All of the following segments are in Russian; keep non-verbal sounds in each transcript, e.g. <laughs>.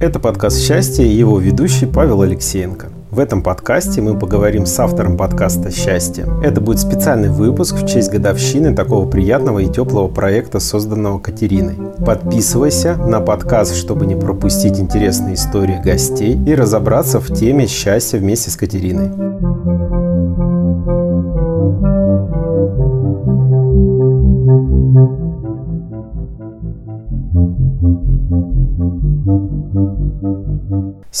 Это подкаст «Счастье» и его ведущий Павел Алексеенко. В этом подкасте мы поговорим с автором подкаста «Счастье». Это будет специальный выпуск в честь годовщины такого приятного и теплого проекта, созданного Катериной. Подписывайся на подкаст, чтобы не пропустить интересные истории гостей и разобраться в теме счастья вместе с Катериной.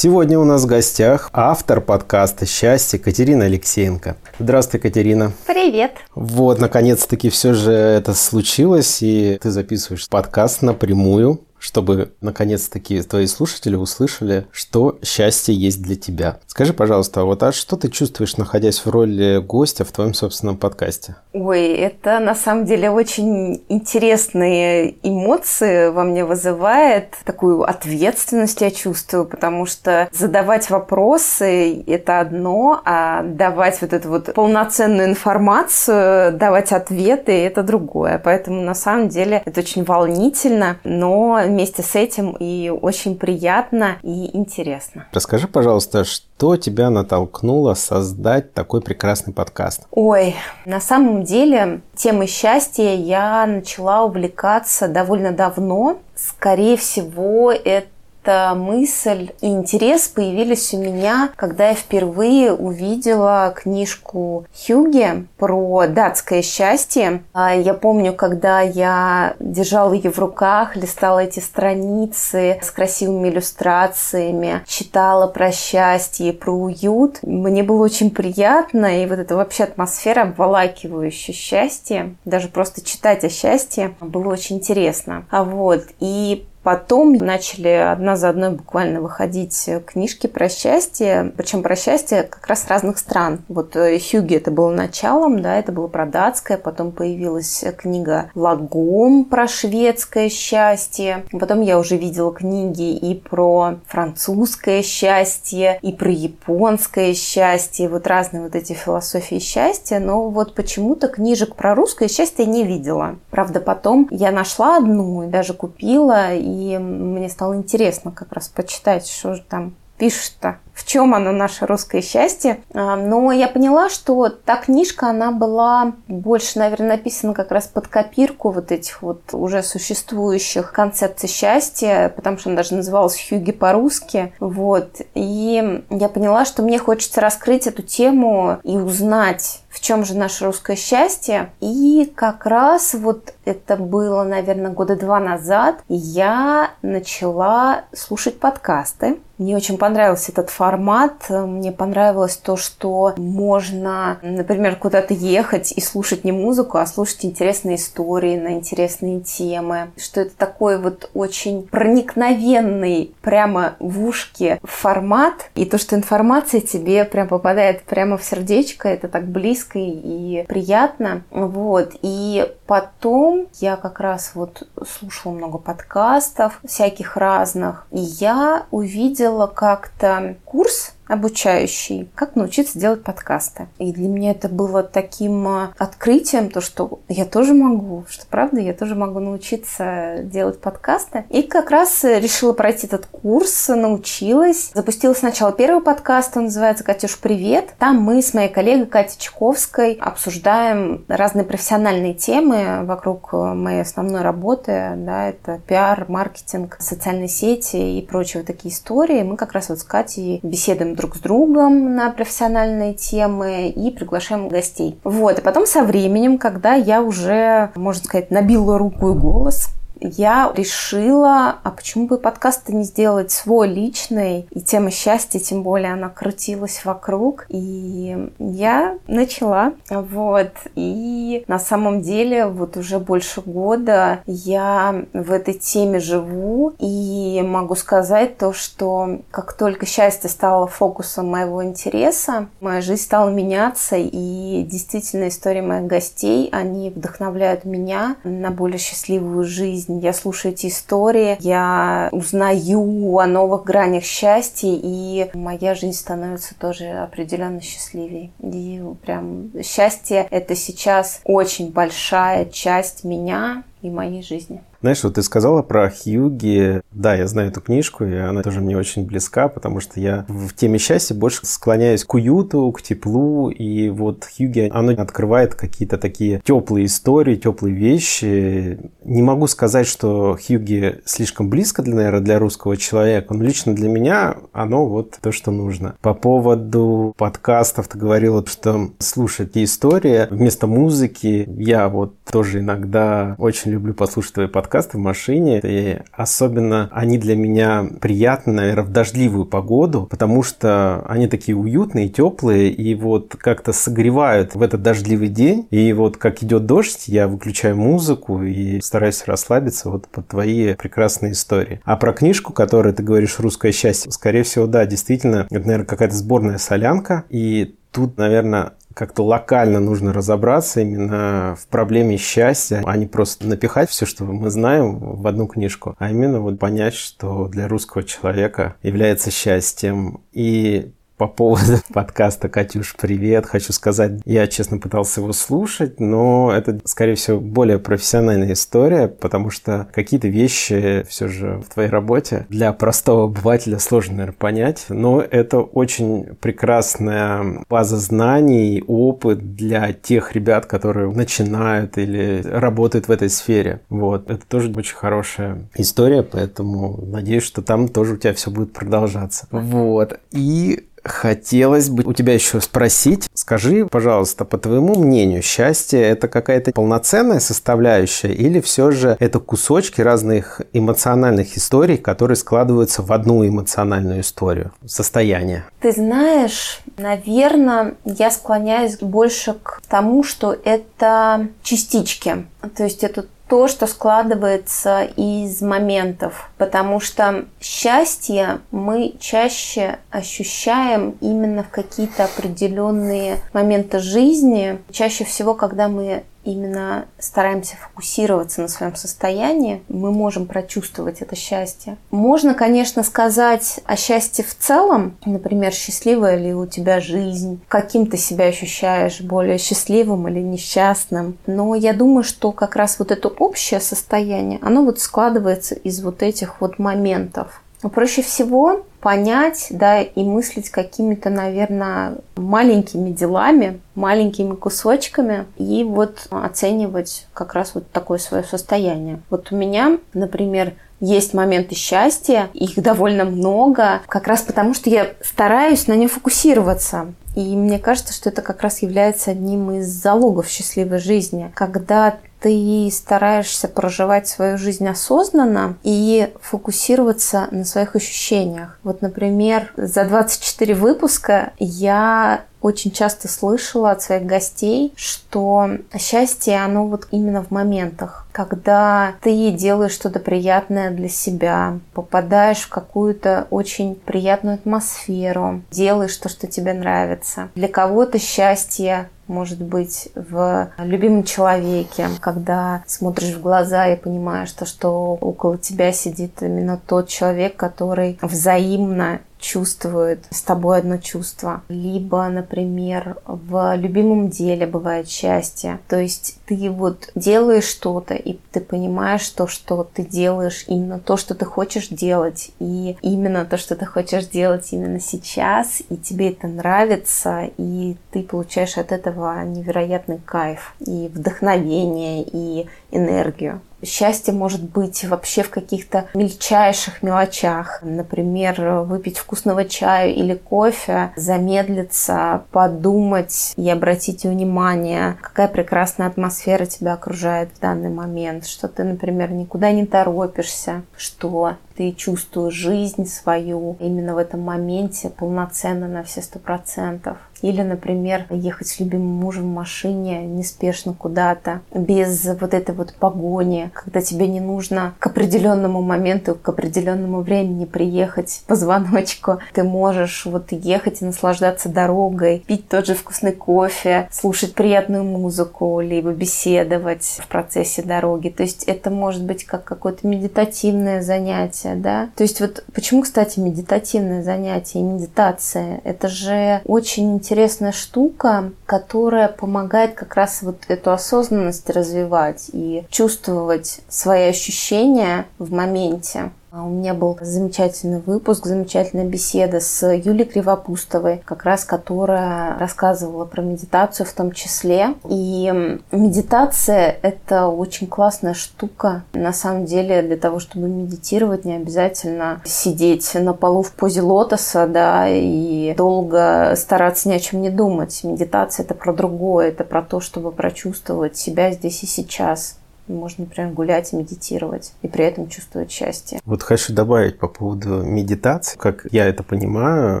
Сегодня у нас в гостях автор подкаста «Счастье» Катерина Алексеенко. Здравствуй, Катерина. Привет. Вот, наконец-таки все же это случилось, и ты записываешь подкаст напрямую чтобы наконец-таки твои слушатели услышали, что счастье есть для тебя. Скажи, пожалуйста, а вот а что ты чувствуешь, находясь в роли гостя в твоем собственном подкасте? Ой, это на самом деле очень интересные эмоции во мне вызывает. Такую ответственность я чувствую, потому что задавать вопросы – это одно, а давать вот эту вот полноценную информацию, давать ответы – это другое. Поэтому на самом деле это очень волнительно, но вместе с этим и очень приятно и интересно. Расскажи, пожалуйста, что тебя натолкнуло создать такой прекрасный подкаст? Ой, на самом деле темой счастья я начала увлекаться довольно давно. Скорее всего, это эта мысль и интерес появились у меня, когда я впервые увидела книжку Хюги про датское счастье. А, я помню, когда я держала ее в руках, листала эти страницы с красивыми иллюстрациями, читала про счастье, про уют. Мне было очень приятно, и вот эта вообще атмосфера обволакивающая счастье, даже просто читать о счастье было очень интересно. А вот, и Потом начали одна за одной буквально выходить книжки про счастье, причем про счастье как раз разных стран. Вот э, Хюги это было началом, да, это было про датское, потом появилась книга Лагом про шведское счастье. Потом я уже видела книги и про французское счастье, и про японское счастье, вот разные вот эти философии счастья, но вот почему-то книжек про русское счастье не видела. Правда, потом я нашла одну и даже купила, и мне стало интересно как раз почитать, что же там пишут-то в чем оно наше русское счастье. А, но я поняла, что та книжка, она была больше, наверное, написана как раз под копирку вот этих вот уже существующих концепций счастья, потому что она даже называлась Хьюги по-русски. Вот. И я поняла, что мне хочется раскрыть эту тему и узнать, в чем же наше русское счастье. И как раз вот это было, наверное, года два назад, я начала слушать подкасты. Мне очень понравился этот формат. Мне понравилось то, что можно, например, куда-то ехать и слушать не музыку, а слушать интересные истории на интересные темы. Что это такой вот очень проникновенный прямо в ушки формат. И то, что информация тебе прям попадает прямо в сердечко, это так близко и приятно. Вот. И потом я как раз вот слушала много подкастов всяких разных. И я увидела как-то курс обучающий, как научиться делать подкасты. И для меня это было таким а, открытием, то, что я тоже могу, что правда, я тоже могу научиться делать подкасты. И как раз решила пройти этот курс, научилась. Запустила сначала первый подкаст, он называется «Катюш, привет». Там мы с моей коллегой Катей Чайковской обсуждаем разные профессиональные темы вокруг моей основной работы. Да, это пиар, маркетинг, социальные сети и прочие вот такие истории. Мы как раз вот с Катей беседуем друг с другом на профессиональные темы и приглашаем гостей. Вот, и потом со временем, когда я уже, можно сказать, набила руку и голос, я решила, а почему бы подкаст не сделать свой личный, и тема счастья, тем более она крутилась вокруг, и я начала, вот, и на самом деле вот уже больше года я в этой теме живу, и могу сказать то, что как только счастье стало фокусом моего интереса, моя жизнь стала меняться, и действительно истории моих гостей, они вдохновляют меня на более счастливую жизнь, жизнь. Я слушаю эти истории, я узнаю о новых гранях счастья, и моя жизнь становится тоже определенно счастливее. И прям счастье — это сейчас очень большая часть меня и моей жизни. Знаешь, вот ты сказала про Хьюги. Да, я знаю эту книжку, и она тоже мне очень близка, потому что я в теме счастья больше склоняюсь к уюту, к теплу. И вот Хьюги, оно открывает какие-то такие теплые истории, теплые вещи. Не могу сказать, что Хьюги слишком близко, для, наверное, для русского человека, но лично для меня оно вот то, что нужно. По поводу подкастов ты говорила, что слушать истории вместо музыки. Я вот тоже иногда очень люблю послушать твои подкасты подкасты в машине. И особенно они для меня приятны, наверное, в дождливую погоду, потому что они такие уютные, теплые, и вот как-то согревают в этот дождливый день. И вот как идет дождь, я выключаю музыку и стараюсь расслабиться вот под твои прекрасные истории. А про книжку, которую ты говоришь «Русское счастье», скорее всего, да, действительно, это, наверное, какая-то сборная солянка. И тут, наверное, как-то локально нужно разобраться именно в проблеме счастья, а не просто напихать все, что мы знаем в одну книжку, а именно вот понять, что для русского человека является счастьем. И по поводу <laughs> подкаста «Катюш, привет!» Хочу сказать, я, честно, пытался его слушать, но это, скорее всего, более профессиональная история, потому что какие-то вещи все же в твоей работе для простого обывателя сложно, наверное, понять, но это очень прекрасная база знаний, опыт для тех ребят, которые начинают или работают в этой сфере. Вот. Это тоже очень хорошая история, поэтому надеюсь, что там тоже у тебя все будет продолжаться. Вот. И Хотелось бы у тебя еще спросить, скажи, пожалуйста, по твоему мнению, счастье это какая-то полноценная составляющая или все же это кусочки разных эмоциональных историй, которые складываются в одну эмоциональную историю, состояние? Ты знаешь, наверное, я склоняюсь больше к тому, что это частички. То есть это то, что складывается из моментов, потому что счастье мы чаще ощущаем именно в какие-то определенные моменты жизни, чаще всего, когда мы именно стараемся фокусироваться на своем состоянии, мы можем прочувствовать это счастье. Можно, конечно, сказать о счастье в целом, например, счастливая ли у тебя жизнь, каким ты себя ощущаешь, более счастливым или несчастным. Но я думаю, что как раз вот это общее состояние, оно вот складывается из вот этих вот моментов. Проще всего понять, да, и мыслить какими-то, наверное, маленькими делами, маленькими кусочками, и вот оценивать как раз вот такое свое состояние. Вот у меня, например, есть моменты счастья, их довольно много, как раз потому, что я стараюсь на нем фокусироваться. И мне кажется, что это как раз является одним из залогов счастливой жизни, когда ты стараешься проживать свою жизнь осознанно и фокусироваться на своих ощущениях. Вот, например, за 24 выпуска я очень часто слышала от своих гостей, что счастье, оно вот именно в моментах, когда ты делаешь что-то приятное для себя, попадаешь в какую-то очень приятную атмосферу, делаешь то, что тебе нравится. Для кого-то счастье может быть в любимом человеке, когда смотришь в глаза и понимаешь, то, что около тебя сидит именно тот человек, который взаимно чувствует с тобой одно чувство. Либо, например, в любимом деле бывает счастье. То есть ты вот делаешь что-то, и ты понимаешь то, что ты делаешь именно то, что ты хочешь делать, и именно то, что ты хочешь делать именно сейчас, и тебе это нравится, и ты получаешь от этого невероятный кайф, и вдохновение, и энергию. Счастье может быть вообще в каких-то мельчайших мелочах. Например, выпить вкусного чая или кофе, замедлиться, подумать и обратить внимание, какая прекрасная атмосфера тебя окружает в данный момент, что ты, например, никуда не торопишься, что ты чувствуешь жизнь свою именно в этом моменте полноценно на все сто процентов. Или, например, ехать с любимым мужем в машине неспешно куда-то, без вот этой вот погони, когда тебе не нужно к определенному моменту, к определенному времени приехать по звоночку. Ты можешь вот ехать и наслаждаться дорогой, пить тот же вкусный кофе, слушать приятную музыку, либо беседовать в процессе дороги. То есть это может быть как какое-то медитативное занятие, да. То есть вот почему, кстати, медитативное занятие и медитация? Это же очень интересная штука, которая помогает как раз вот эту осознанность развивать и чувствовать свои ощущения в моменте. А у меня был замечательный выпуск, замечательная беседа с Юлией Кривопустовой, как раз которая рассказывала про медитацию в том числе. И медитация — это очень классная штука. На самом деле для того, чтобы медитировать, не обязательно сидеть на полу в позе лотоса, да, и долго стараться ни о чем не думать. Медитация — это про другое, это про то, чтобы прочувствовать себя здесь и сейчас. Можно, например, гулять и медитировать, и при этом чувствовать счастье. Вот хочу добавить по поводу медитации. Как я это понимаю,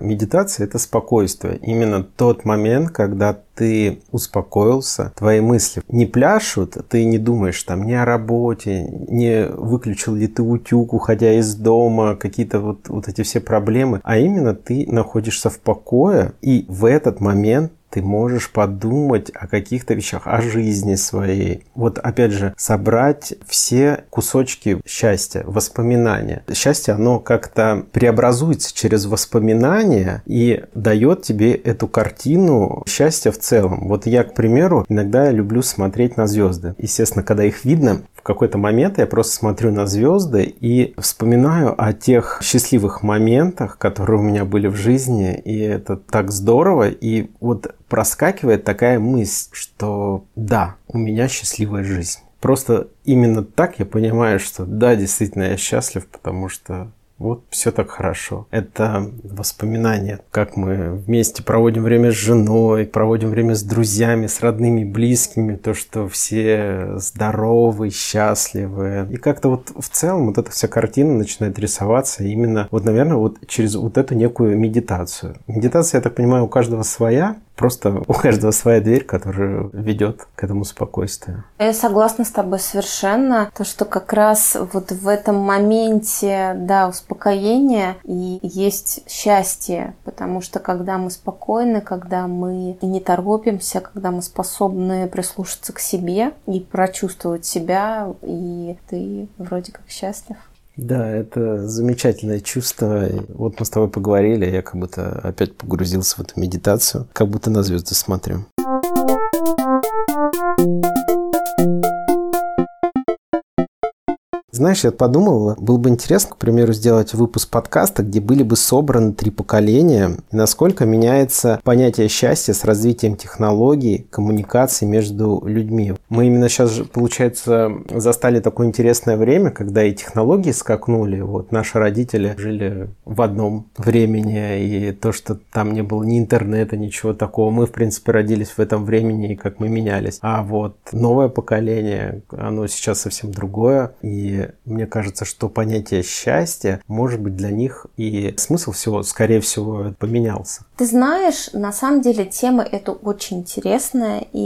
медитация – это спокойствие. Именно тот момент, когда ты успокоился, твои мысли не пляшут, ты не думаешь там ни о работе, не выключил ли ты утюг, уходя из дома, какие-то вот, вот эти все проблемы, а именно ты находишься в покое, и в этот момент ты можешь подумать о каких-то вещах, о жизни своей. Вот опять же, собрать все кусочки счастья, воспоминания. Счастье, оно как-то преобразуется через воспоминания и дает тебе эту картину счастья в целом. Вот я, к примеру, иногда люблю смотреть на звезды. Естественно, когда их видно, какой-то момент я просто смотрю на звезды и вспоминаю о тех счастливых моментах, которые у меня были в жизни, и это так здорово. И вот проскакивает такая мысль, что да, у меня счастливая жизнь. Просто именно так я понимаю, что да, действительно я счастлив, потому что вот все так хорошо. Это воспоминания, как мы вместе проводим время с женой, проводим время с друзьями, с родными, близкими, то, что все здоровы, счастливы. И как-то вот в целом вот эта вся картина начинает рисоваться именно, вот, наверное, вот через вот эту некую медитацию. Медитация, я так понимаю, у каждого своя, Просто у каждого своя дверь, которая ведет к этому спокойствию. Я согласна с тобой совершенно. То, что как раз вот в этом моменте, да, успокоения и есть счастье. Потому что когда мы спокойны, когда мы не торопимся, когда мы способны прислушаться к себе и прочувствовать себя, и ты вроде как счастлив. Да, это замечательное чувство. Вот мы с тобой поговорили, я как будто опять погрузился в эту медитацию, как будто на звезды смотрю. Знаешь, я подумал, было бы интересно, к примеру, сделать выпуск подкаста, где были бы собраны три поколения, и насколько меняется понятие счастья с развитием технологий, коммуникации между людьми. Мы именно сейчас, получается, застали такое интересное время, когда и технологии скакнули. Вот наши родители жили в одном времени, и то, что там не было ни интернета, ничего такого. Мы, в принципе, родились в этом времени, и как мы менялись. А вот новое поколение, оно сейчас совсем другое, и мне кажется, что понятие счастья, может быть, для них и смысл всего, скорее всего, поменялся. Ты знаешь, на самом деле тема эта очень интересная, и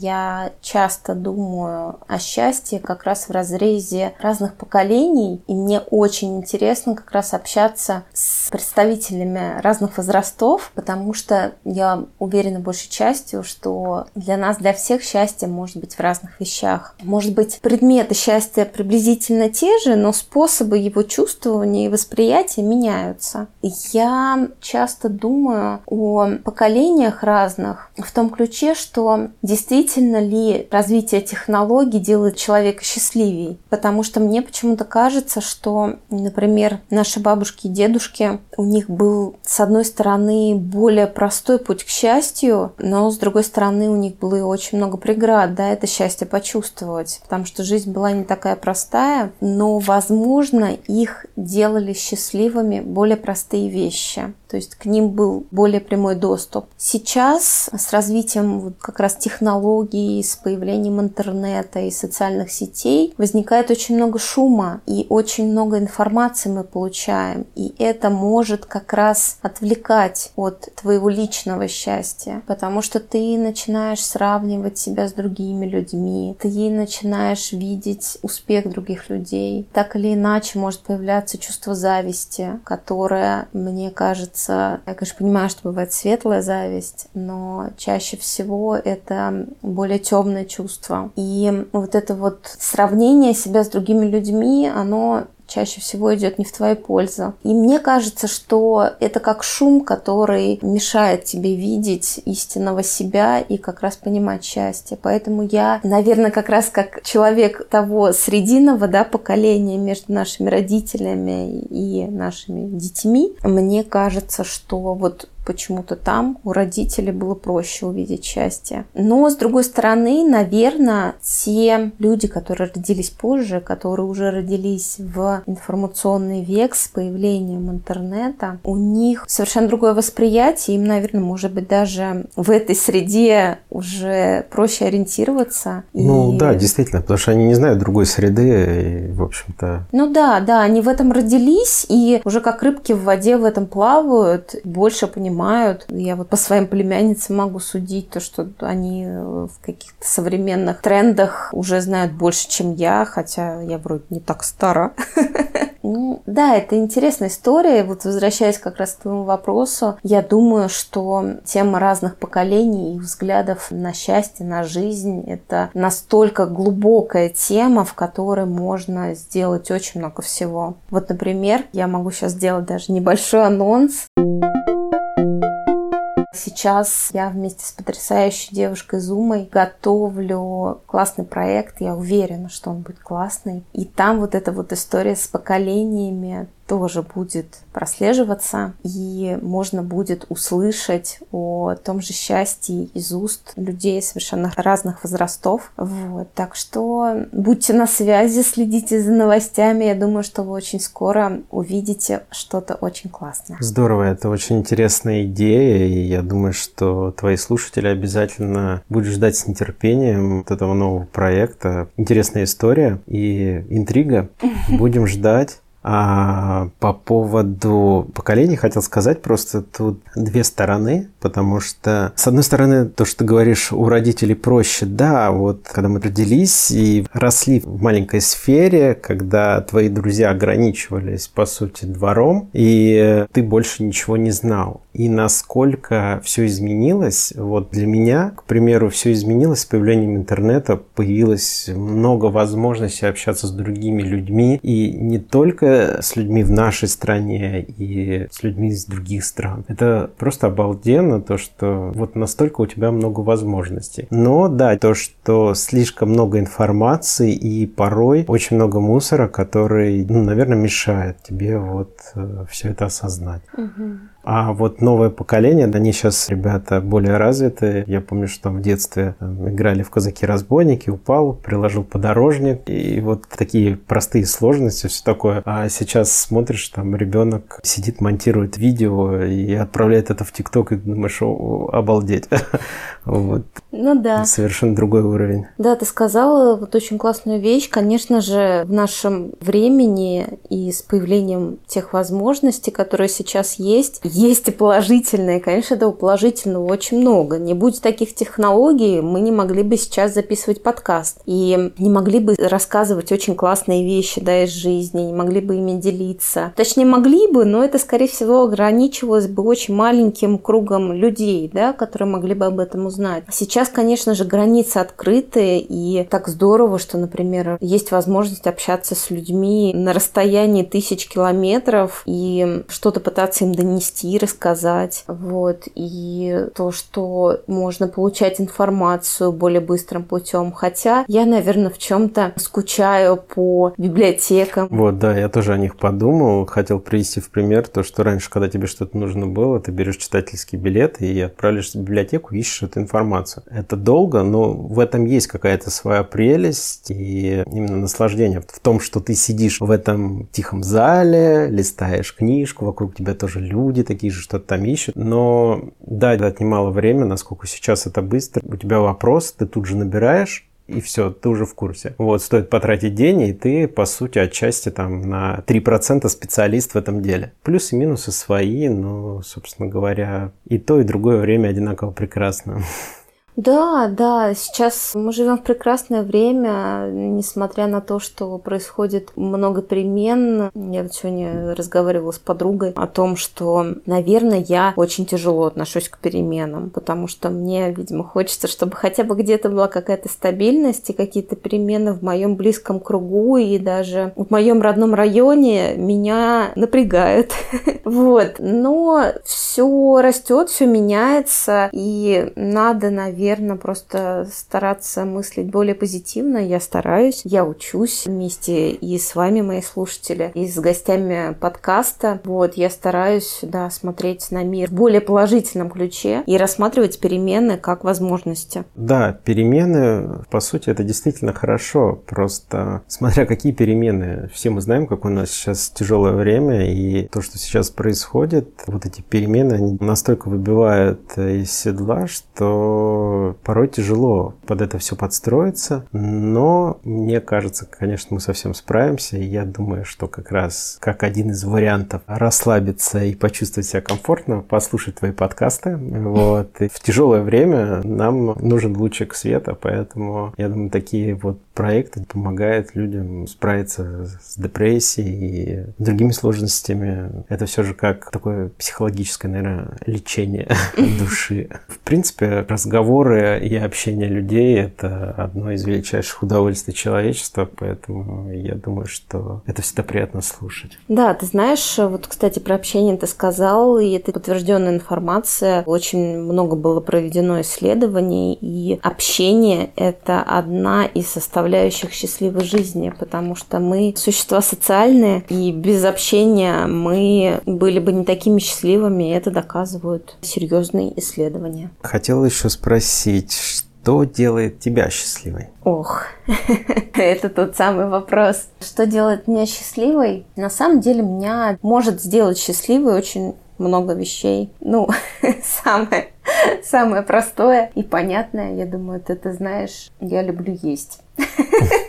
я часто думаю о счастье как раз в разрезе разных поколений, и мне очень интересно как раз общаться с представителями разных возрастов, потому что я уверена большей частью, что для нас, для всех счастье может быть в разных вещах. Может быть, предметы счастья приблизительно те же, но способы его чувствования и восприятия меняются. Я часто думаю о поколениях разных в том ключе, что действительно ли развитие технологий делает человека счастливее. Потому что мне почему-то кажется, что, например, наши бабушки и дедушки, у них был, с одной стороны, более простой путь к счастью, но с другой стороны, у них было очень много преград, да, это счастье почувствовать, потому что жизнь была не такая простая, но, возможно, их делали счастливыми более простые вещи. то есть к ним был более прямой доступ. Сейчас с развитием как раз технологий, с появлением интернета и социальных сетей возникает очень много шума и очень много информации мы получаем, и это может как раз отвлекать от твоего личного счастья, потому что ты начинаешь сравнивать себя с другими людьми, ты начинаешь видеть успех других людей. Так или иначе может появляться чувство зависти, которое, мне кажется, я, конечно, понимаю, что бывает светлая зависть, но чаще всего это более темное чувство. И вот это вот сравнение себя с другими людьми, оно чаще всего идет не в твою пользу. И мне кажется, что это как шум, который мешает тебе видеть истинного себя и как раз понимать счастье. Поэтому я, наверное, как раз как человек того срединного да, поколения между нашими родителями и нашими детьми, мне кажется, что вот почему-то там у родителей было проще увидеть счастье. Но, с другой стороны, наверное, те люди, которые родились позже, которые уже родились в информационный век с появлением интернета, у них совершенно другое восприятие, им, наверное, может быть, даже в этой среде уже проще ориентироваться. Ну и... да, действительно, потому что они не знают другой среды, и, в общем-то... Ну да, да, они в этом родились, и уже как рыбки в воде в этом плавают, больше понимают понимают. Я вот по своим племянницам могу судить то, что они э, в каких-то современных трендах уже знают больше, чем я, хотя я вроде не так стара. <laughs> Ну, да, это интересная история. Вот возвращаясь как раз к твоему вопросу, я думаю, что тема разных поколений и взглядов на счастье, на жизнь – это настолько глубокая тема, в которой можно сделать очень много всего. Вот, например, я могу сейчас сделать даже небольшой анонс. Сейчас я вместе с потрясающей девушкой Зумой готовлю классный проект. Я уверена, что он будет классный. И там вот эта вот история с поколениями тоже будет прослеживаться, и можно будет услышать о том же счастье из уст людей совершенно разных возрастов. Вот. Так что будьте на связи, следите за новостями. Я думаю, что вы очень скоро увидите что-то очень классное. Здорово, это очень интересная идея, и я думаю, что твои слушатели обязательно будут ждать с нетерпением вот этого нового проекта. Интересная история и интрига. <laughs> Будем ждать. А по поводу поколений хотел сказать просто тут две стороны, потому что, с одной стороны, то, что ты говоришь, у родителей проще, да, вот когда мы родились и росли в маленькой сфере, когда твои друзья ограничивались, по сути, двором, и ты больше ничего не знал. И насколько все изменилось, вот для меня, к примеру, все изменилось с появлением интернета, появилось много возможностей общаться с другими людьми, и не только с людьми в нашей стране и с людьми из других стран. Это просто обалденно, то, что вот настолько у тебя много возможностей. Но да, то, что слишком много информации и порой очень много мусора, который, ну, наверное, мешает тебе вот э, все это осознать. Угу. А вот новое поколение, они сейчас ребята более развитые. Я помню, что в детстве там, играли в казаки-разбойники, упал, приложил подорожник. И вот такие простые сложности, все такое. А сейчас смотришь, там ребенок сидит, монтирует видео и отправляет это в ТикТок, и думаешь, о, обалдеть. <laughs> Вот. Ну да. Совершенно другой уровень. Да, ты сказала вот очень классную вещь. Конечно же, в нашем времени и с появлением тех возможностей, которые сейчас есть, есть и положительные. Конечно, этого положительного очень много. Не будь таких технологий, мы не могли бы сейчас записывать подкаст. И не могли бы рассказывать очень классные вещи да, из жизни, не могли бы ими делиться. Точнее, могли бы, но это, скорее всего, ограничивалось бы очень маленьким кругом людей, да, которые могли бы об этом узнать. Сейчас, конечно же, границы открыты, и так здорово, что, например, есть возможность общаться с людьми на расстоянии тысяч километров и что-то пытаться им донести прийти, рассказать. Вот. И то, что можно получать информацию более быстрым путем. Хотя я, наверное, в чем-то скучаю по библиотекам. Вот, да, я тоже о них подумал. Хотел привести в пример то, что раньше, когда тебе что-то нужно было, ты берешь читательский билет и отправляешься в библиотеку, ищешь эту информацию. Это долго, но в этом есть какая-то своя прелесть и именно наслаждение в том, что ты сидишь в этом тихом зале, листаешь книжку, вокруг тебя тоже люди такие же что-то там ищут. Но да, это отнимало время, насколько сейчас это быстро. У тебя вопрос, ты тут же набираешь, и все, ты уже в курсе. Вот, стоит потратить день, и ты, по сути, отчасти там на 3% специалист в этом деле. Плюсы и минусы свои, но, собственно говоря, и то, и другое время одинаково прекрасно. <laughs> Да, да, сейчас мы живем в прекрасное время, несмотря на то, что происходит много перемен. Я вот сегодня разговаривала с подругой о том, что, наверное, я очень тяжело отношусь к переменам, потому что мне, видимо, хочется, чтобы хотя бы где-то была какая-то стабильность и какие-то перемены в моем близком кругу и даже в моем родном районе меня напрягают. <laughs> Вот. Но все растет, все меняется, и надо, наверное, наверное, просто стараться мыслить более позитивно. Я стараюсь, я учусь вместе и с вами, мои слушатели, и с гостями подкаста. Вот, я стараюсь, да, смотреть на мир в более положительном ключе и рассматривать перемены как возможности. Да, перемены, по сути, это действительно хорошо. Просто смотря какие перемены. Все мы знаем, как у нас сейчас тяжелое время, и то, что сейчас происходит, вот эти перемены, они настолько выбивают из седла, что порой тяжело под это все подстроиться, но мне кажется, конечно, мы совсем справимся, и я думаю, что как раз как один из вариантов расслабиться и почувствовать себя комфортно, послушать твои подкасты. Вот. И в тяжелое время нам нужен лучик света, поэтому я думаю, такие вот проекты помогают людям справиться с депрессией и другими сложностями. Это все же как такое психологическое, наверное, лечение <laughs> души. В принципе, разговор разговоры и общение людей – это одно из величайших удовольствий человечества, поэтому я думаю, что это всегда приятно слушать. Да, ты знаешь, вот, кстати, про общение ты сказал, и это подтвержденная информация. Очень много было проведено исследований, и общение – это одна из составляющих счастливой жизни, потому что мы существа социальные, и без общения мы были бы не такими счастливыми, и это доказывают серьезные исследования. Хотела еще спросить, спросить, что делает тебя счастливой? Ох, <laughs> это тот самый вопрос. Что делает меня счастливой? На самом деле меня может сделать счастливой очень много вещей. Ну, <laughs> самое, самое простое и понятное, я думаю, ты это знаешь, я люблю есть. <laughs>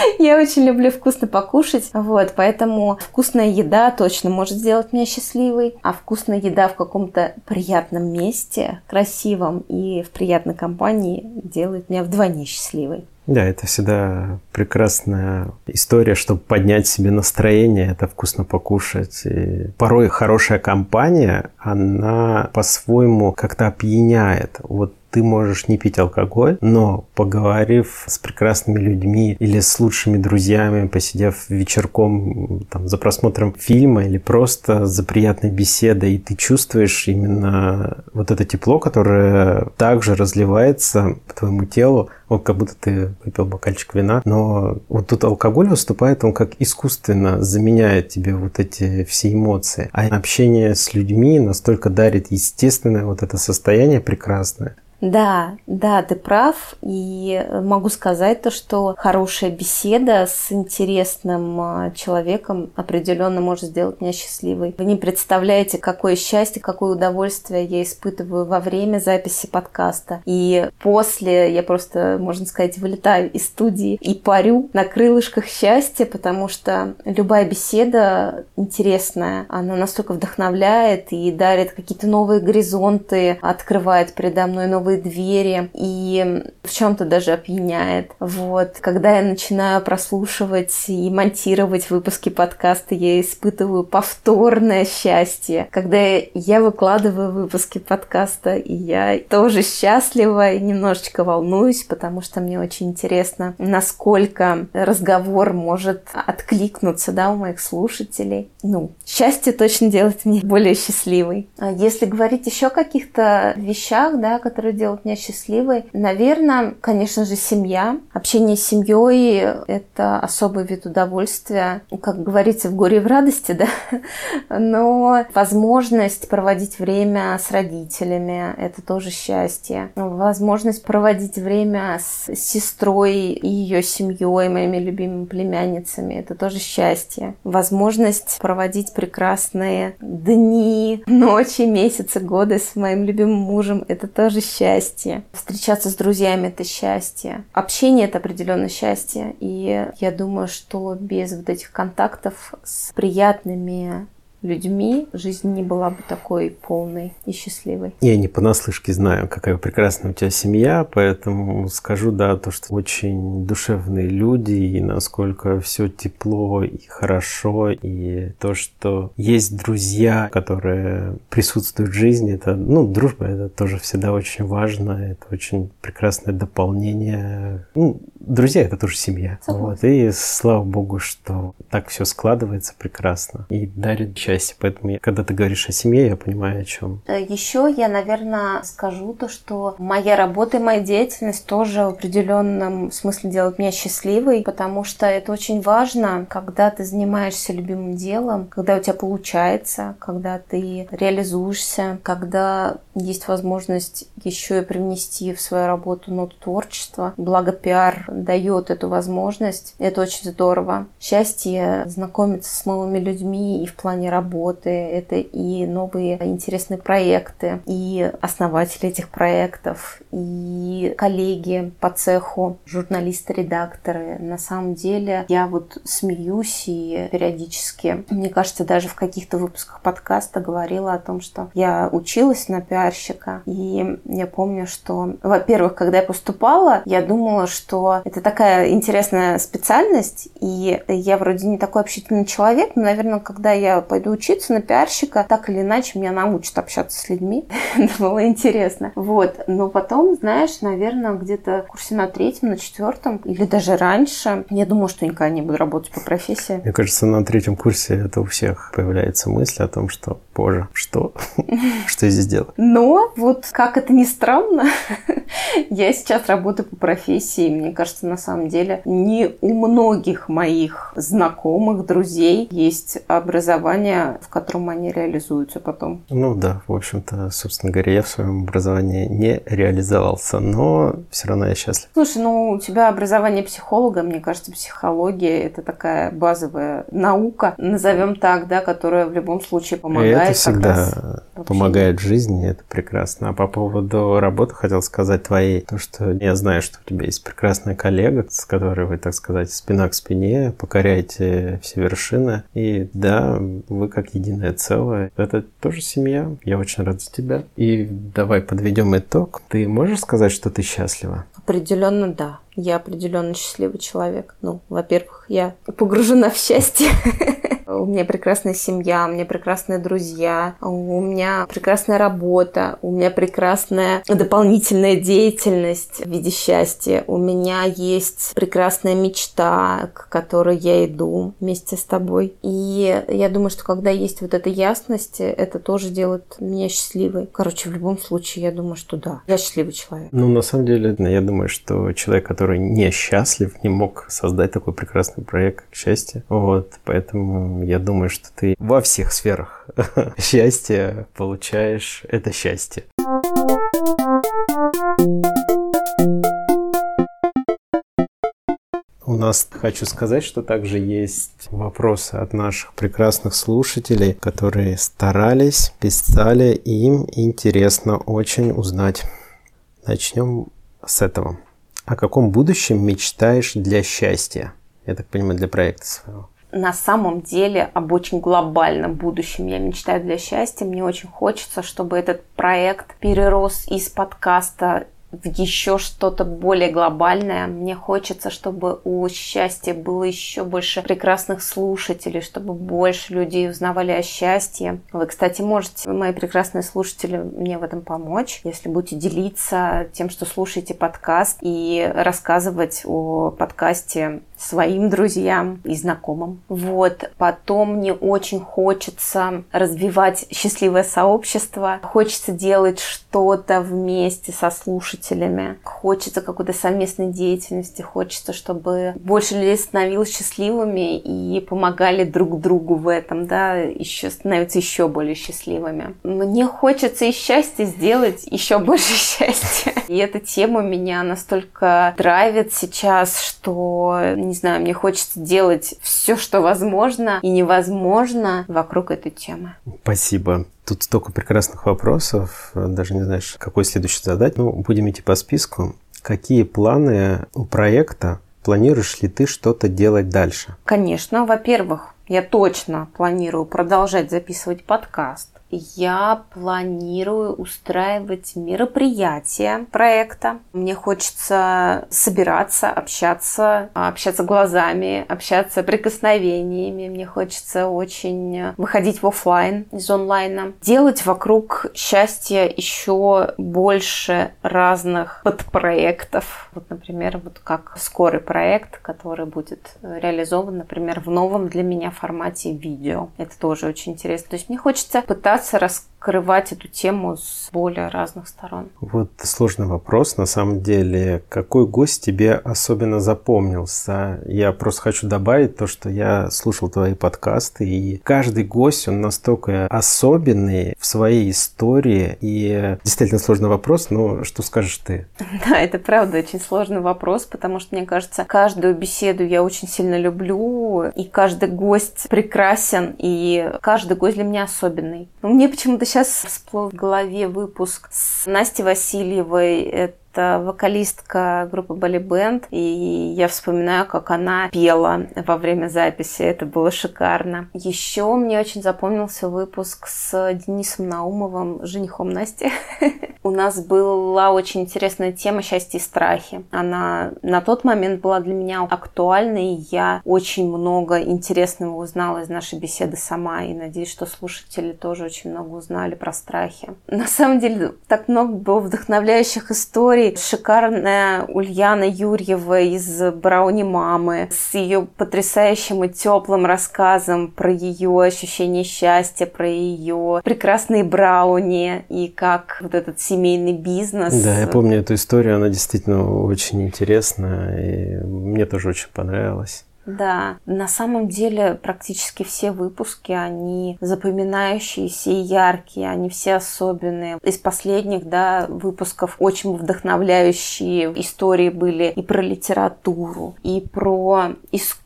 <laughs> Я очень люблю вкусно покушать, вот, поэтому вкусная еда точно может сделать меня счастливой, а вкусная еда в каком-то приятном месте, красивом и в приятной компании делает меня вдвойне счастливой. Да, это всегда прекрасная история, чтобы поднять себе настроение, это вкусно покушать. И порой хорошая компания, она по-своему как-то опьяняет. Вот ты можешь не пить алкоголь, но поговорив с прекрасными людьми или с лучшими друзьями, посидев вечерком там, за просмотром фильма или просто за приятной беседой, и ты чувствуешь именно вот это тепло, которое также разливается по твоему телу, вот как будто ты выпил бокальчик вина, но вот тут алкоголь выступает, он как искусственно заменяет тебе вот эти все эмоции. А общение с людьми настолько дарит естественное вот это состояние прекрасное. Да, да, ты прав. И могу сказать то, что хорошая беседа с интересным а, человеком определенно может сделать меня счастливой. Вы не представляете, какое счастье, какое удовольствие я испытываю во время записи подкаста. И после я просто, можно сказать, вылетаю из студии и парю на крылышках счастья, потому что любая беседа интересная, она настолько вдохновляет и дарит какие-то новые горизонты, открывает передо мной новые новые двери и в чем-то даже опьяняет. Вот. Когда я начинаю прослушивать и монтировать выпуски подкаста, я испытываю повторное счастье. Когда я выкладываю выпуски подкаста, и я тоже счастлива и немножечко волнуюсь, потому что мне очень интересно, насколько разговор может откликнуться да, у моих слушателей. Ну, счастье точно делает меня более счастливой. А если говорить еще о каких-то вещах, да, которые делает меня счастливой? Наверное, конечно же, семья. Общение с семьей – это особый вид удовольствия. Как говорится, в горе и в радости, <laughs> да? Но возможность проводить время с родителями – это тоже счастье. Возможность проводить время с сестрой и ее семьей, моими любимыми племянницами – это тоже счастье. Возможность проводить прекрасные дни, ночи, месяцы, годы с моим любимым мужем – это тоже счастье. Встречаться с друзьями – это счастье. Общение – это определенное счастье. И я думаю, что без вот этих контактов с приятными людьми, жизнь не была бы такой полной и счастливой. Я не понаслышке знаю, какая прекрасная у тебя семья, поэтому скажу, да, то, что очень душевные люди, и насколько все тепло и хорошо, и то, что есть друзья, которые присутствуют в жизни, это, ну, дружба, это тоже всегда очень важно, это очень прекрасное дополнение. Ну, друзья, это тоже семья. Вот, и слава богу, что так все складывается прекрасно и дарит счастье. Поэтому, когда ты говоришь о семье, я понимаю, о чем. Э, Еще я, наверное, скажу то, что моя работа и моя деятельность тоже в определенном смысле делают меня счастливой, потому что это очень важно, когда ты занимаешься любимым делом, когда у тебя получается, когда ты реализуешься, когда есть возможность еще и привнести в свою работу ноту творчества. Благо пиар дает эту возможность. Это очень здорово. Счастье знакомиться с новыми людьми и в плане работы, это и новые интересные проекты, и основатели этих проектов, и коллеги по цеху, журналисты, редакторы. На самом деле я вот смеюсь и периодически, мне кажется, даже в каких-то выпусках подкаста говорила о том, что я училась на пиарщика, и я помню, что, во-первых, когда я поступала, я думала, что это такая интересная специальность, и я вроде не такой общительный человек, но, наверное, когда я пойду учиться на пиарщика, так или иначе меня научат общаться с людьми. <laughs> Это было интересно. Вот. Но потом, знаешь, наверное, где-то в курсе на третьем, на четвертом или даже раньше, я думала, что никогда не буду работать по профессии. Мне кажется, на третьем курсе это у всех появляется мысль о том, что, боже, что? <laughs> Что я здесь делаю? Но вот как это ни странно, <laughs> я сейчас работаю по профессии. Мне кажется, на самом деле не у многих моих знакомых, друзей есть образование в котором они реализуются потом. Ну да, в общем-то, собственно говоря, я в своем образовании не реализовался, но все равно я счастлив. Слушай, ну у тебя образование психолога, мне кажется, психология это такая базовая наука, назовем так, да, которая в любом случае помогает. И это всегда помогает в жизни, это прекрасно. А по поводу работы хотел сказать твоей, то, что я знаю, что у тебя есть прекрасная коллега, с которой вы, так сказать, спина к спине, покоряете все вершины. И да, вы как единое целое. Это тоже семья. Я очень рад за тебя. И давай подведем итог. Ты можешь сказать, что ты счастлива? Определенно да. Я определенно счастливый человек. Ну, во-первых, я погружена в счастье. У меня прекрасная семья, у меня прекрасные друзья, у меня прекрасная работа, у меня прекрасная дополнительная деятельность в виде счастья. У меня есть прекрасная мечта, к которой я иду вместе с тобой. И я думаю, что когда есть вот эта ясность, это тоже делает меня счастливой. Короче, в любом случае, я думаю, что да, я счастливый человек. Ну, на самом деле, я думаю, что человек, который не счастлив, не мог создать такой прекрасный проект, как счастье. Вот, поэтому я думаю, что ты во всех сферах <laughs> счастья получаешь это счастье. У нас, хочу сказать, что также есть вопросы от наших прекрасных слушателей, которые старались, писали, им интересно очень узнать. Начнем с этого. О каком будущем мечтаешь для счастья? Я так понимаю, для проекта своего на самом деле об очень глобальном будущем я мечтаю для счастья. Мне очень хочется, чтобы этот проект перерос из подкаста в еще что-то более глобальное. Мне хочется, чтобы у счастья было еще больше прекрасных слушателей, чтобы больше людей узнавали о счастье. Вы, кстати, можете, мои прекрасные слушатели, мне в этом помочь, если будете делиться тем, что слушаете подкаст и рассказывать о подкасте своим друзьям и знакомым. Вот. Потом мне очень хочется развивать счастливое сообщество. Хочется делать что-то вместе со слушателями. Хочется какой-то совместной деятельности. Хочется, чтобы больше людей становилось счастливыми и помогали друг другу в этом, да, еще становиться еще более счастливыми. Мне хочется и счастье сделать еще больше счастья. <laughs> И эта тема меня настолько драйвит сейчас, что, не знаю, мне хочется делать все, что возможно и невозможно вокруг этой темы. Спасибо. Тут столько прекрасных вопросов, даже не знаешь, какой следующий задать. Ну, будем идти по списку. Какие планы у проекта? Планируешь ли ты что-то делать дальше? Конечно. Во-первых, я точно планирую продолжать записывать подкаст я планирую устраивать мероприятия проекта. Мне хочется собираться, общаться, общаться глазами, общаться прикосновениями. Мне хочется очень выходить в офлайн из онлайна. Делать вокруг счастья еще больше разных подпроектов. Вот, например, вот как скорый проект, который будет реализован, например, в новом для меня формате видео. Это тоже очень интересно. То есть мне хочется пытаться пытаться раскрывать эту тему с более разных сторон. Вот сложный вопрос. На самом деле, какой гость тебе особенно запомнился? Я просто хочу добавить то, что я слушал твои подкасты, и каждый гость, он настолько особенный в своей истории. И действительно сложный вопрос, но что скажешь ты? <laughs> Да, это правда очень сложный вопрос, потому что, мне кажется, каждую беседу я очень сильно люблю, и каждый гость прекрасен, и каждый гость для меня особенный. Мне почему-то сейчас всплыл в голове выпуск с Настей Васильевой. Это это вокалистка группы Бали Бенд, и я вспоминаю, как она пела во время записи. Это было шикарно. Еще мне очень запомнился выпуск с Денисом Наумовым, женихом Насти. <laughs> У нас была очень интересная тема счастья и страхи. Она на тот момент была для меня актуальной, и я очень много интересного узнала из нашей беседы сама, и надеюсь, что слушатели тоже очень много узнали про страхи. На самом деле, так много было вдохновляющих историй, историй. Шикарная Ульяна Юрьева из «Брауни мамы» с ее потрясающим и теплым рассказом про ее ощущение счастья, про ее прекрасные брауни и как вот этот семейный бизнес. Да, я помню эту историю, она действительно очень интересная, и мне тоже очень понравилась. Да, на самом деле практически все выпуски, они запоминающиеся и яркие, они все особенные. Из последних, да, выпусков очень вдохновляющие истории были и про литературу, и про искусство,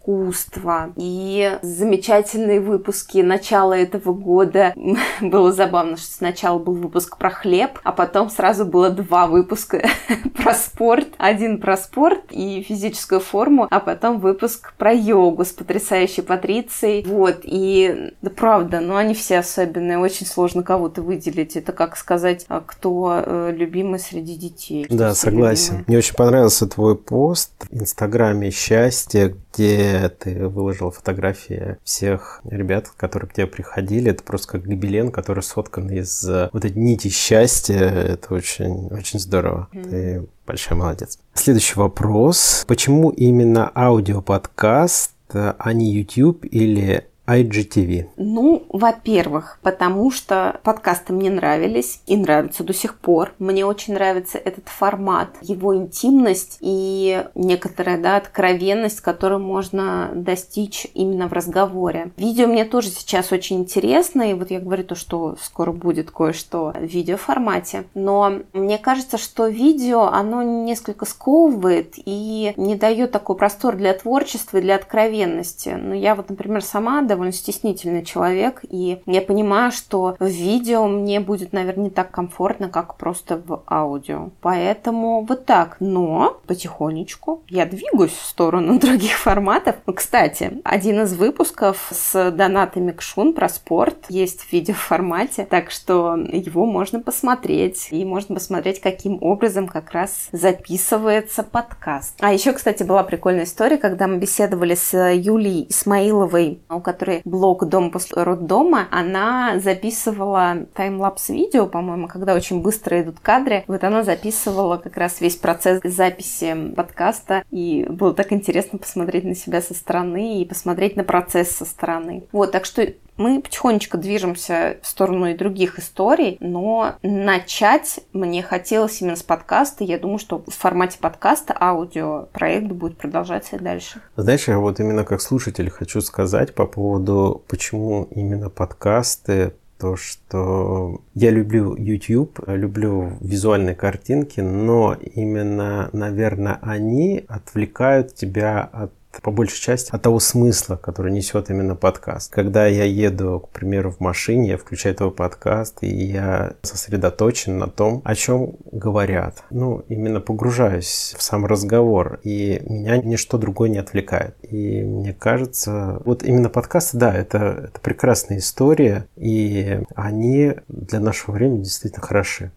и замечательные выпуски начала этого года. <laughs> Было забавно, что сначала был выпуск про хлеб, а потом сразу было два выпуска <laughs> про спорт. Один про спорт и физическую форму, а потом выпуск про йогу с потрясающей Патрицией. Вот, и да, правда, ну они все особенные, очень сложно кого-то выделить. Это как сказать, а кто э, любимый среди детей. Да, согласен. Любимые. Мне очень понравился твой пост в Инстаграме «Счастье», где ты выложил фотографии всех ребят, которые к тебе приходили. Это просто как гобелен, который соткан из э, вот этой нити счастья. Это очень, очень здорово. Mm. Ты большой молодец. Следующий вопрос. Почему именно аудиоподкаст, а не YouTube или IGTV? Ну, во-первых, потому что подкасты мне нравились и нравятся до сих пор. Мне очень нравится этот формат, его интимность и некоторая да, откровенность, которую можно достичь именно в разговоре. Видео мне тоже сейчас очень интересно, и вот я говорю то, что скоро будет кое-что в видеоформате, но мне кажется, что видео, оно несколько сковывает и не дает такой простор для творчества и для откровенности. Но я вот, например, сама довольно стеснительный человек, и я понимаю, что в видео мне будет, наверное, не так комфортно, как просто в аудио. Поэтому вот так. Но потихонечку я двигаюсь в сторону <laughs> других форматов. Кстати, один из выпусков с донатами Кшун про спорт есть в видеоформате, так что его можно посмотреть. И можно посмотреть, каким образом как раз записывается подкаст. А еще, кстати, была прикольная история, когда мы беседовали с Юлией Исмаиловой, у которой который блог «Дом после роддома», она записывала таймлапс-видео, по-моему, когда очень быстро идут кадры. Вот она записывала как раз весь процесс записи подкаста, и было так интересно посмотреть на себя со стороны и посмотреть на процесс со стороны. Вот, так что мы потихонечку движемся в сторону и других историй, но начать мне хотелось именно с подкаста. Я думаю, что в формате подкаста аудиопроект будет продолжаться и дальше. Знаешь, я вот именно как слушатель хочу сказать по поводу, почему именно подкасты, то, что я люблю YouTube, люблю визуальные картинки, но именно, наверное, они отвлекают тебя от по большей части от того смысла, который несет именно подкаст. Когда я еду, к примеру, в машине, я включаю твой подкаст, и я сосредоточен на том, о чем говорят. Ну, именно погружаюсь в сам разговор, и меня ничто другое не отвлекает. И мне кажется, вот именно подкасты, да, это, это прекрасная история, и они для нашего времени действительно хороши.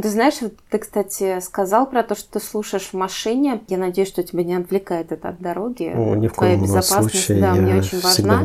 Ты знаешь, ты, кстати, сказал про то, что ты слушаешь в машине. Я надеюсь, что тебя не отвлекает это от дороги. О, ни в Твоя коем безопасность, случае. да, мне очень важна.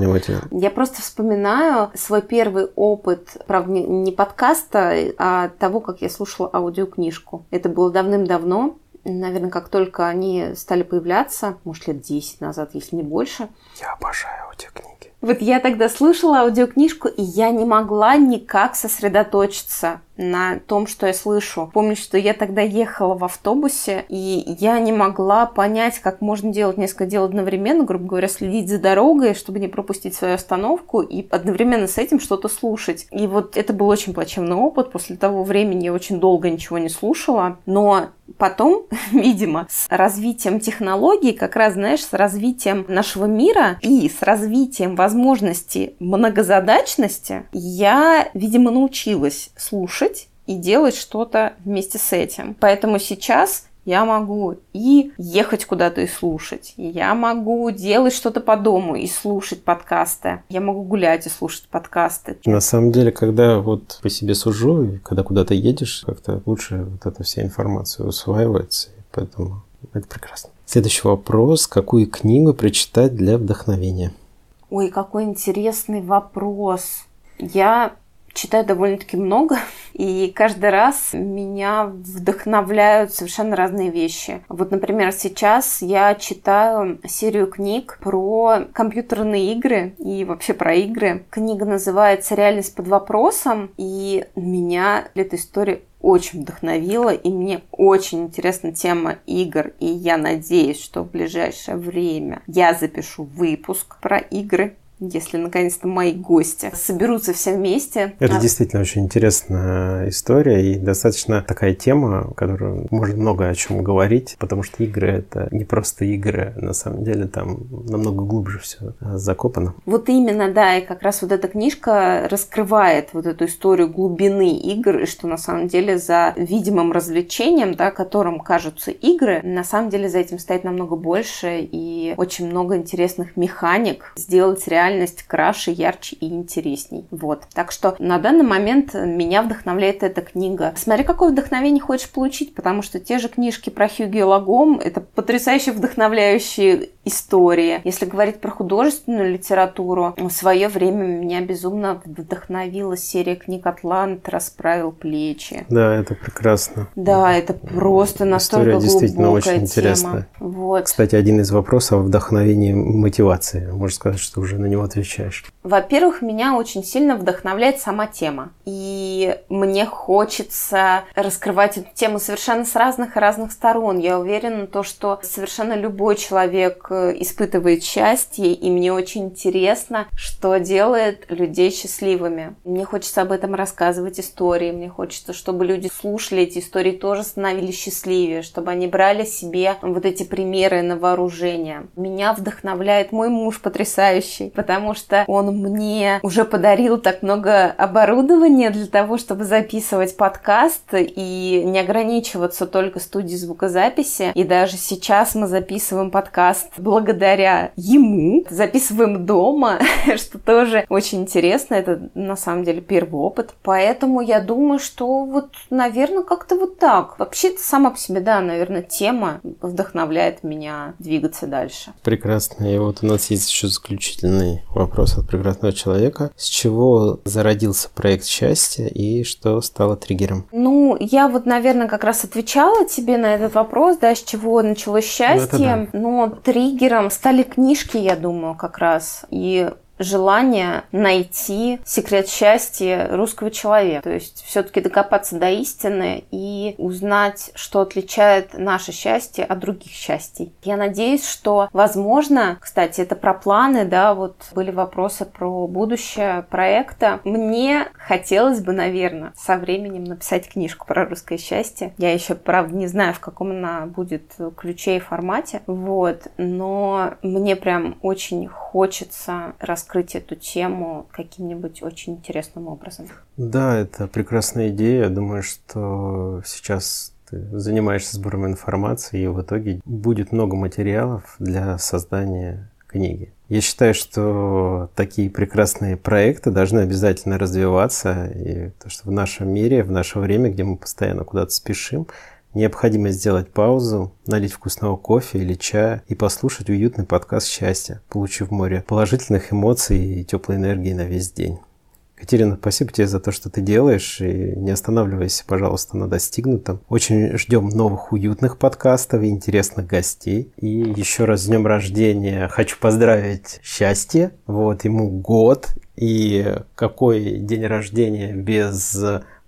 Я просто вспоминаю свой первый опыт, правда, не подкаста, а того, как я слушала аудиокнижку. Это было давным-давно наверное, как только они стали появляться, может, лет 10 назад, если не больше. Я обожаю аудиокниги. Вот я тогда слушала аудиокнижку, и я не могла никак сосредоточиться на том, что я слышу. Помню, что я тогда ехала в автобусе, и я не могла понять, как можно делать несколько дел одновременно, грубо говоря, следить за дорогой, чтобы не пропустить свою остановку, и одновременно с этим что-то слушать. И вот это был очень плачевный опыт. После того времени я очень долго ничего не слушала, но потом, <laughs> видимо, с развитием технологий, как раз, знаешь, с развитием нашего мира и с развитием возможности многозадачности, я, видимо, научилась слушать и делать что-то вместе с этим. Поэтому сейчас я могу и ехать куда-то и слушать. Я могу делать что-то по дому и слушать подкасты. Я могу гулять и слушать подкасты. На самом деле, когда вот по себе сужу, когда куда-то едешь, как-то лучше вот эта вся информация усваивается. Поэтому это прекрасно. Следующий вопрос. Какую книгу прочитать для вдохновения? Ой, какой интересный вопрос. Я читаю довольно-таки много, <laughs> и каждый раз меня вдохновляют совершенно разные вещи. Вот, например, сейчас я читаю серию книг про компьютерные игры и вообще про игры. Книга называется «Реальность под вопросом», и меня эта история очень вдохновила, и мне очень интересна тема игр, и я надеюсь, что в ближайшее время я запишу выпуск про игры, если наконец-то мои гости соберутся все вместе. Это а... действительно очень интересная история и достаточно такая тема, которую можно много о чем говорить, потому что игры это не просто игры, на самом деле там намного глубже все закопано. Вот именно, да, и как раз вот эта книжка раскрывает вот эту историю глубины игр, и что на самом деле за видимым развлечением, да, которым кажутся игры, на самом деле за этим стоит намного больше и очень много интересных механик сделать реально реальность краше, ярче и интересней. Вот. Так что на данный момент меня вдохновляет эта книга. Смотри, какое вдохновение хочешь получить, потому что те же книжки про Хьюги Лагом — это потрясающе вдохновляющие истории. Если говорить про художественную литературу, в свое время меня безумно вдохновила серия книг «Атлант расправил плечи». Да, это прекрасно. Да, это просто настолько История действительно очень тема. интересная. Вот. Кстати, один из вопросов вдохновения мотивации. Можно сказать, что уже на него отвечаешь? Во-первых, меня очень сильно вдохновляет сама тема. И мне хочется раскрывать эту тему совершенно с разных и разных сторон. Я уверена, то, что совершенно любой человек э, испытывает счастье, и мне очень интересно, что делает людей счастливыми. Мне хочется об этом рассказывать истории, мне хочется, чтобы люди слушали эти истории, тоже становились счастливее, чтобы они брали себе вот эти примеры на вооружение. Меня вдохновляет мой муж потрясающий, потому что он мне уже подарил так много оборудования для того, чтобы записывать подкаст и не ограничиваться только студией звукозаписи. И даже сейчас мы записываем подкаст благодаря ему. Записываем дома, <laughs> что тоже очень интересно. Это на самом деле первый опыт. Поэтому я думаю, что вот, наверное, как-то вот так. Вообще, сама по себе, да, наверное, тема вдохновляет меня двигаться дальше. Прекрасно. И вот у нас есть еще заключительный вопрос от прекрасного человека. С чего зародился проект счастья и что стало триггером? Ну, я вот, наверное, как раз отвечала тебе на этот вопрос, да, с чего началось счастье. Ну, да. Но триггером стали книжки, я думаю, как раз. И желание найти секрет счастья русского человека. То есть все-таки докопаться до истины и узнать, что отличает наше счастье от других счастий. Я надеюсь, что, возможно, кстати, это про планы, да, вот были вопросы про будущее проекта. Мне хотелось бы, наверное, со временем написать книжку про русское счастье. Я еще, правда, не знаю, в каком она будет ключе и формате, вот, но мне прям очень хочется рассказать раскрыть эту тему каким-нибудь очень интересным образом. Да, это прекрасная идея. Я думаю, что сейчас ты занимаешься сбором информации, и в итоге будет много материалов для создания книги. Я считаю, что такие прекрасные проекты должны обязательно развиваться, и то, что в нашем мире, в наше время, где мы постоянно куда-то спешим, Необходимо сделать паузу, налить вкусного кофе или чая и послушать уютный подкаст счастья, получив море положительных эмоций и теплой энергии на весь день. Катерина, спасибо тебе за то, что ты делаешь, и не останавливайся, пожалуйста, на достигнутом. Очень ждем новых уютных подкастов и интересных гостей. И еще раз с днем рождения хочу поздравить счастье. Вот ему год. И какой день рождения без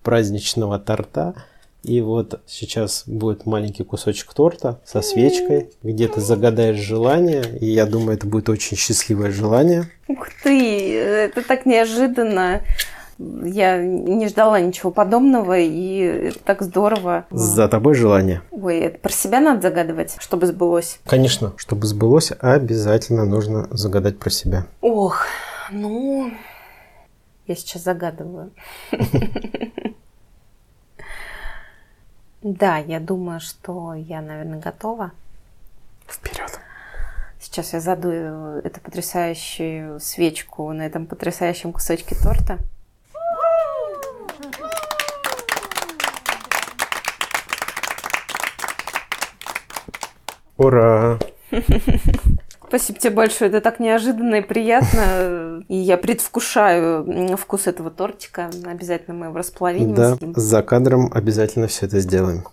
праздничного торта – и вот сейчас будет маленький кусочек торта со свечкой, где ты загадаешь желание, и я думаю, это будет очень счастливое желание. Ух ты, это так неожиданно. Я не ждала ничего подобного, и это так здорово. За тобой желание. Ой, это про себя надо загадывать, чтобы сбылось? Конечно, чтобы сбылось, обязательно нужно загадать про себя. Ох, ну, я сейчас загадываю. <laughs> Да, я думаю, что я, наверное, готова. Вперед. Сейчас я задую эту потрясающую свечку на этом потрясающем кусочке торта. Ура! <laughs> Спасибо тебе большое. Это так неожиданно и приятно. И я предвкушаю вкус этого тортика. Обязательно мы его располовиним. Да, за кадром обязательно все это сделаем.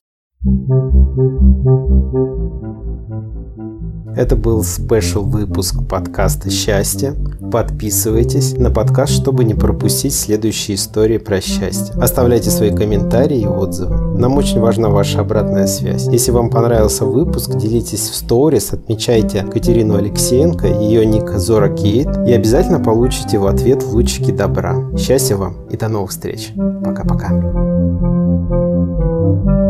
Это был спешл выпуск подкаста «Счастье». Подписывайтесь на подкаст, чтобы не пропустить следующие истории про счастье. Оставляйте свои комментарии и отзывы. Нам очень важна ваша обратная связь. Если вам понравился выпуск, делитесь в сторис, отмечайте Катерину Алексеенко, ее ник Зора Кейт, и обязательно получите в ответ лучики добра. Счастья вам и до новых встреч. Пока-пока. thank you